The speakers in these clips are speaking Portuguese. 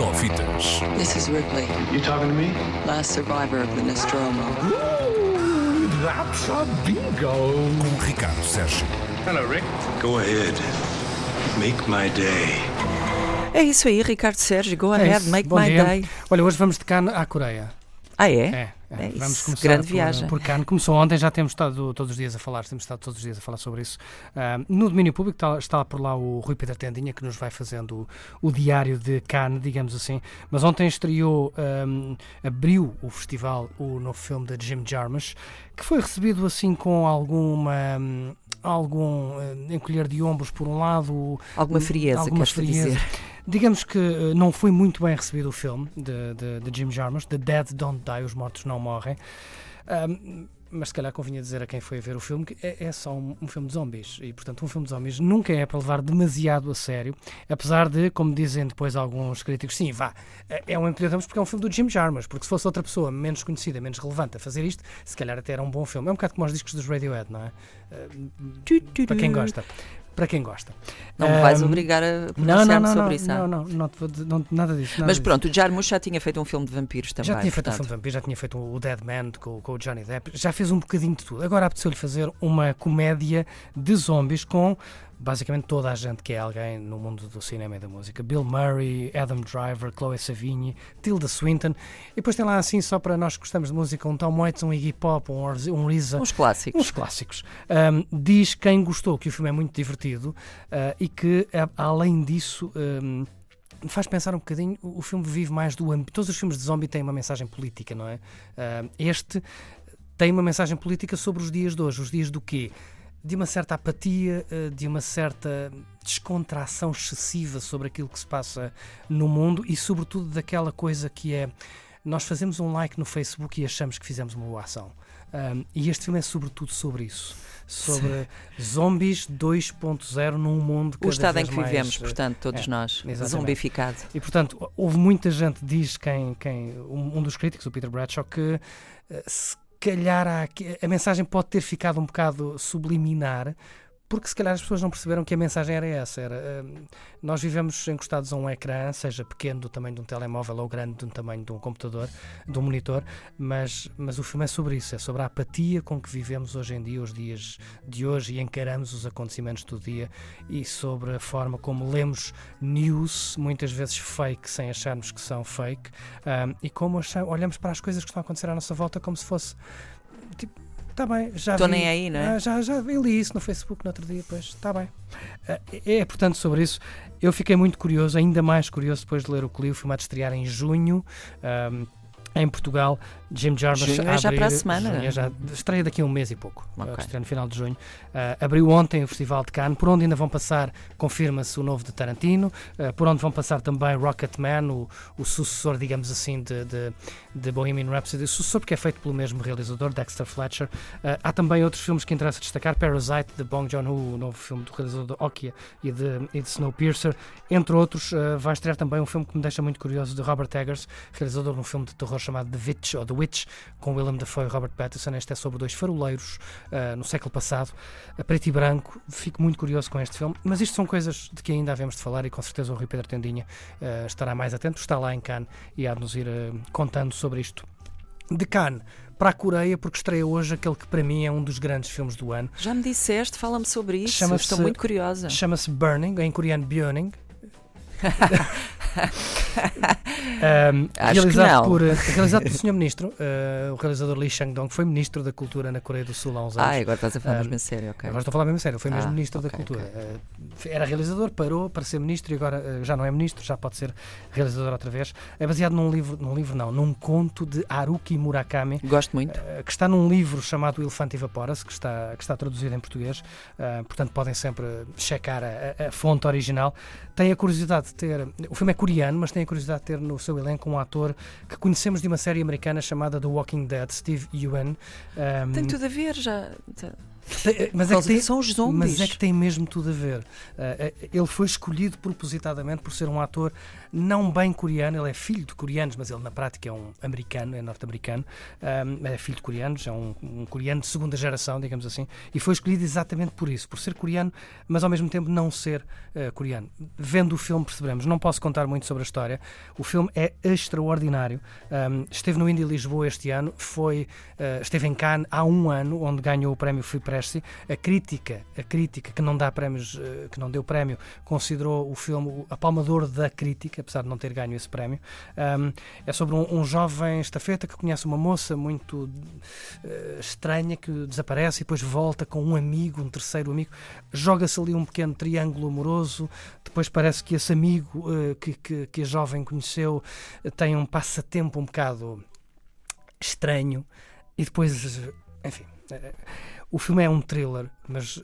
Só fitas. This is Ripley, You talking to me? last survivor of the Nostromo. That's a bingo. Com Ricardo Sérgio. Hello, Rick. Go ahead. Make my day. É isso aí, Ricardo Sérgio. Go É ahead, make Bom my dia. day. Olha, hoje vamos de Cannes à Coreia. Ah, é? É, É isso, Vamos começar grande por, viagem. por Cannes. Começou ontem, já temos estado todos os dias a falar, temos estado todos os dias a falar sobre isso. Ah, no domínio público está, está por lá o Rui Pedro Tendinha, que nos vai fazendo o, o diário de Cannes, digamos assim. Mas ontem estreou, ahm, abriu o festival, o novo filme de Jim Jarmusch, que foi recebido assim com alguma... algum ah, encolher de ombros por um lado Alguma frieza, alguma frieza. dizer? Digamos que eh, não foi muito bem recebido o filme de, de, de Jim Jarmusch, The Dead Don't Die, Os Mortos Não Morrem. Ahm, mas se calhar convinha dizer a quem foi a ver o filme que é, é só um, um filme de zombies. E, portanto, um filme de zombies nunca é para levar demasiado a sério. Apesar de, como dizem depois alguns críticos, sim, vá, é é um ombros porque é um filme do Jim Jarmusch. Porque se fosse outra pessoa menos conhecida, menos relevante a fazer isto, se calhar até era um bom filme. É um bocado como os discos dos Radiohead, não é? Ah, para quem gosta. Para quem gosta. Não me vais Ahm, obrigar a pronunciar-me sobre não, isso. não, não, não, te vou dizer- não, nada disso. nada Mas disso. pronto, o Jarmusch já tinha feito um filme de vampiros também. Já tinha feito um portanto. filme de vampiros, já tinha feito o Dead Man com, com o Johnny Depp, já fez um bocadinho de tudo. Agora apeteceu-lhe fazer uma comédia de zombies com basicamente toda a gente que é alguém no mundo do cinema e da música. Bill Murray, Adam Driver, Chloe Savini, Tilda Swinton. E depois tem lá assim, só para nós que gostamos de música, um Tom Waits, um Iggy Pop, um, Orz- um RZA. Uns clássicos. Uns clássicos. Ahm, diz quem gostou que o filme é muito divertido ah, e que, além disso, ahm, faz pensar um bocadinho. O filme vive mais do âmbito. Todos os filmes de zombie têm uma mensagem política, não é? Ahm, este tem uma mensagem política sobre os dias de hoje. Os dias do quê? De uma certa apatia, ah, de uma certa descontração excessiva sobre aquilo que se passa no mundo e, sobretudo, daquela coisa que é. Nós fazemos um like no Facebook e achamos que fizemos uma boa ação. Um, e este filme é sobretudo sobre isso. Sobre zombies 2.0 num mundo cada O estado em que mais, vivemos, eh, portanto, todos é, nós, exatamente. zombificado. E portanto, houve muita gente, diz quem, quem um, um dos críticos, o Peter Bradshaw, que eh, se calhar há aqui- a mensagem pode ter ficado um bocado subliminar. Porque se calhar as pessoas não perceberam que a mensagem era essa. Era, eh, nós vivemos encostados a um ecrã, seja pequeno do tamanho de um telemóvel ou grande do tamanho de um computador, de um monitor, mas, mas o filme é sobre isso, é sobre a apatia com que vivemos hoje em dia, os dias de hoje, e encaramos os acontecimentos do dia, e sobre a forma como lemos news, muitas vezes fake, sem acharmos que são fake, ahm, e como olhamos para as coisas que estão a acontecer à nossa volta como se fosse. Tipo, Está bem, já Estou nem aí, não é? Ah, já, já eu li isso no Facebook no outro dia, pois está bem. Ah, é, é, portanto, sobre isso. Eu fiquei muito curioso, ainda mais curioso depois de ler o que li. O filme a estrear em junho. ahm, em Portugal, Jim Jarmusch Junho é já para a semana. é já, estreia daqui a um mês e pouco. Ok. Uh, estreia no final de junho. Uh, abriu ontem o Festival de Cannes, por onde ainda vão passar, confirma-se, o novo de Tarantino, uh, por onde vão passar também Rocketman, o, o sucessor, digamos assim, de, de, de Bohemian Rhapsody, o sucessor porque é feito pelo mesmo realizador, Dexter Fletcher. Uh, há também outros filmes que interessa destacar, Parasite, de Bong Joon-ho, o novo filme do realizador de Okja e de, e de Snowpiercer, entre outros. Vai estrear também um filme que me deixa muito curioso, de Robert Eggers, realizador de um filme de terror chamado The Witch, ou The Witch, com Willem Dafoe e Robert Pattinson. Este é sobre dois faroleiros uh, no século passado, a preto e branco. Fico muito curioso com este filme, mas isto são coisas de que ainda havemos de falar e com certeza o Rui Pedro Tendinha uh, estará mais atento, está lá em Cannes e há de nos ir uh, contando sobre isto. De Cannes para a Coreia, porque estreia hoje aquele que para mim é um dos grandes filmes do ano. Já me disseste, fala-me sobre isso. Estou muito curiosa. Chama-se Burning, em coreano Byoning. Um, realizado, por, realizado pelo Sr. Ministro, uh, o realizador Lee Chang-dong, foi Ministro da Cultura na Coreia do Sul há uns anos. Ah, agora estás a falar Ah, mesmo a sério, ok. Agora estou a falar mesmo sério, foi mesmo Ah, Ministro ok, da Cultura. Uh, era realizador, parou para ser Ministro e agora uh, já não é Ministro, já pode ser realizador outra vez. É baseado num livro, num livro não, num conto de Haruki Murakami, Gosto muito. Que está num livro chamado Elefante Evapora-se, que está, que está traduzido em português, portanto podem sempre checar a, a- a fonte original. Tem a curiosidade de ter, o filme é coreano, mas tem a curiosidade de ter no seu elenco um ator que conhecemos de uma série americana chamada The Walking Dead, Steve Ewan. Um, Tem tudo a ver já. Tem- mas, é que tem, São os zombies. mas é que tem mesmo tudo a ver. Uh, uh, ele foi escolhido propositadamente por ser um ator não bem coreano, ele é filho de coreanos, mas ele na prática é um americano, é norte-americano, um, é filho de coreanos, é um, um, coreano de segunda geração, digamos assim, e foi escolhido exatamente por isso, por ser coreano, mas ao mesmo tempo não ser uh, coreano. Vendo o filme perceberemos, não posso contar muito sobre a história, o filme é extraordinário, um, esteve no Indie Lisboa este ano, foi, uh, esteve em Cannes há um ano, onde ganhou o prémio Free Press, a crítica, a crítica que não dá prémios, uh, que não deu prémio, considerou o filme a palmador da crítica, apesar de não ter ganho esse prémio. Um, é sobre um, um, jovem estafeta que conhece uma moça muito uh, estranha que desaparece e depois volta com um amigo, um terceiro amigo. Joga-se ali um pequeno triângulo amoroso. Depois parece que esse amigo uh, que, que, que, a jovem conheceu tem um passatempo um bocado estranho. E depois, enfim. Uh, o filme é um thriller, mas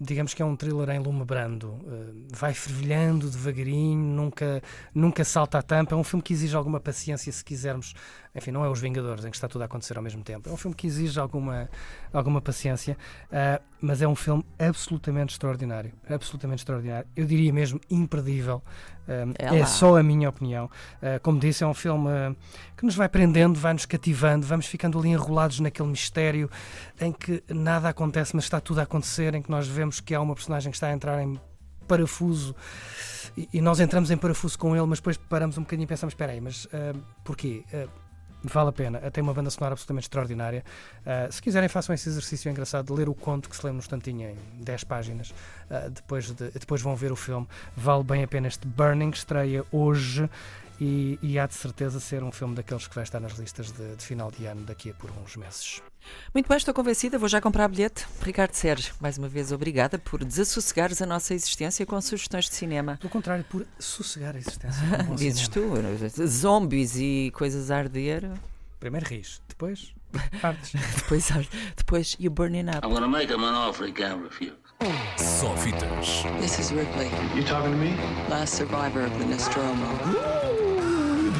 digamos que é um thriller em lume brando. Uh, vai fervilhando devagarinho, nunca, nunca salta a tampa. É um filme que exige alguma paciência, se quisermos. Enfim, não é Os Vingadores, em que está tudo a acontecer ao mesmo tempo. É um filme que exige alguma, alguma paciência, uh, mas é um filme absolutamente extraordinário. Absolutamente extraordinário. Eu diria mesmo imperdível. Uh, é, é só a minha opinião. como disse, é um filme que nos vai prendendo, vai nos cativando, vamos ficando ali enrolados naquele mistério em que nada acontece, mas está tudo a acontecer, em que nós vemos que há uma personagem que está a entrar em parafuso e, e nós entramos em parafuso com ele, mas depois paramos um bocadinho e pensamos: espera aí, mas uh, porquê? Uh, vale a pena. Tem uma banda sonora absolutamente extraordinária. Uh, se quiserem, façam esse exercício engraçado de ler o conto que se lê no instantinho em 10 páginas. Uh, depois, de, depois vão ver o filme. Vale bem a pena. Este Burning estreia hoje e, e, há de certeza ser um filme daqueles que vai estar nas listas de, de, final de ano daqui a por uns meses. Muito bem, estou convencida, vou já comprar bilhete. Ricardo Sérgio, mais uma vez obrigada por desassossegares a nossa existência com sugestões de cinema. Pelo contrário, por sossegar a existência. Dizes tu, zombies e coisas a arder. Primeiro ris, depois ardes. depois ardes. Depois you burning up. I'm gonna make him an offer he can't refuse. Só fitas. This is Ripley. You talking to me? Last survivor of the Nostromo.